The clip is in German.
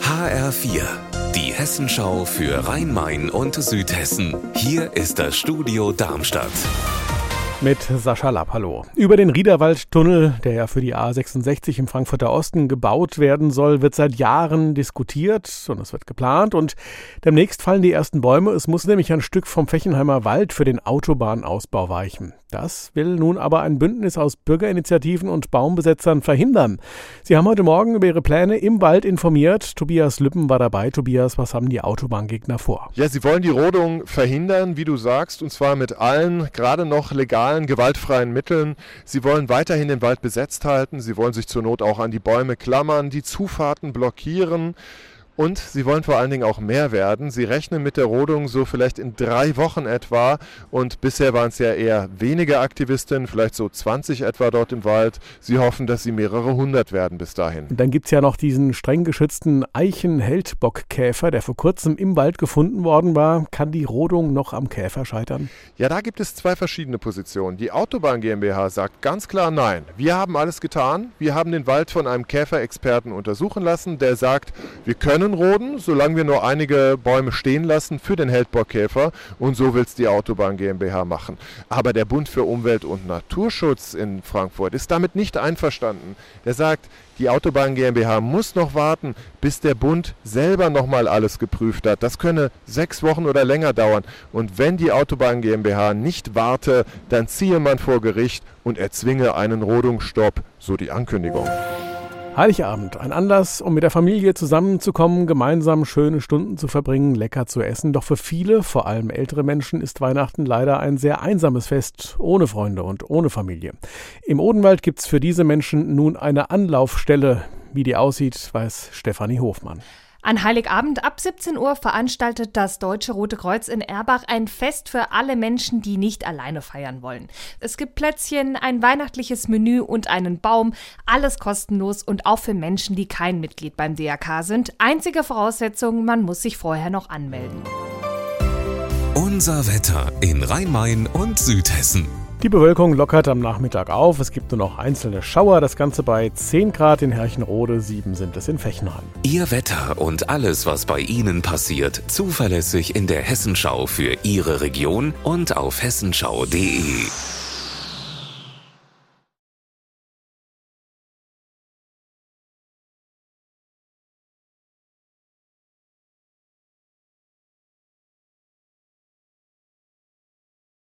HR4, die Hessenschau für Rhein-Main und Südhessen. Hier ist das Studio Darmstadt mit Sascha Lapp. Hallo. Über den Riederwaldtunnel, der ja für die A66 im Frankfurter Osten gebaut werden soll, wird seit Jahren diskutiert und es wird geplant und demnächst fallen die ersten Bäume. Es muss nämlich ein Stück vom Fechenheimer Wald für den Autobahnausbau weichen. Das will nun aber ein Bündnis aus Bürgerinitiativen und Baumbesetzern verhindern. Sie haben heute Morgen über ihre Pläne im Wald informiert. Tobias Lüppen war dabei. Tobias, was haben die Autobahngegner vor? Ja, sie wollen die Rodung verhindern, wie du sagst, und zwar mit allen gerade noch legalen, gewaltfreien Mitteln. Sie wollen weiterhin den Wald besetzt halten. Sie wollen sich zur Not auch an die Bäume klammern, die Zufahrten blockieren. Und sie wollen vor allen Dingen auch mehr werden. Sie rechnen mit der Rodung so vielleicht in drei Wochen etwa. Und bisher waren es ja eher wenige Aktivistinnen, vielleicht so 20 etwa dort im Wald. Sie hoffen, dass sie mehrere hundert werden bis dahin. Und dann gibt es ja noch diesen streng geschützten Eichen-Heldbockkäfer, der vor kurzem im Wald gefunden worden war. Kann die Rodung noch am Käfer scheitern? Ja, da gibt es zwei verschiedene Positionen. Die Autobahn GmbH sagt ganz klar nein. Wir haben alles getan. Wir haben den Wald von einem Käferexperten untersuchen lassen, der sagt, wir können Roden, solange wir nur einige Bäume stehen lassen für den Heldbockkäfer. Und so will es die Autobahn GmbH machen. Aber der Bund für Umwelt und Naturschutz in Frankfurt ist damit nicht einverstanden. Der sagt, die Autobahn GmbH muss noch warten, bis der Bund selber nochmal alles geprüft hat. Das könne sechs Wochen oder länger dauern. Und wenn die Autobahn GmbH nicht warte, dann ziehe man vor Gericht und erzwinge einen Rodungsstopp, so die Ankündigung. Heiligabend, ein Anlass, um mit der Familie zusammenzukommen, gemeinsam schöne Stunden zu verbringen, lecker zu essen. Doch für viele, vor allem ältere Menschen, ist Weihnachten leider ein sehr einsames Fest, ohne Freunde und ohne Familie. Im Odenwald gibt's für diese Menschen nun eine Anlaufstelle. Wie die aussieht, weiß Stefanie Hofmann. An Heiligabend ab 17 Uhr veranstaltet das Deutsche Rote Kreuz in Erbach ein Fest für alle Menschen, die nicht alleine feiern wollen. Es gibt Plätzchen, ein weihnachtliches Menü und einen Baum, alles kostenlos und auch für Menschen, die kein Mitglied beim DRK sind. Einzige Voraussetzung, man muss sich vorher noch anmelden. Unser Wetter in Rhein-Main und Südhessen. Die Bewölkung lockert am Nachmittag auf. Es gibt nur noch einzelne Schauer. Das Ganze bei 10 Grad in Herrchenrode, 7 sind es in Fechenheim. Ihr Wetter und alles, was bei Ihnen passiert, zuverlässig in der Hessenschau für Ihre Region und auf hessenschau.de.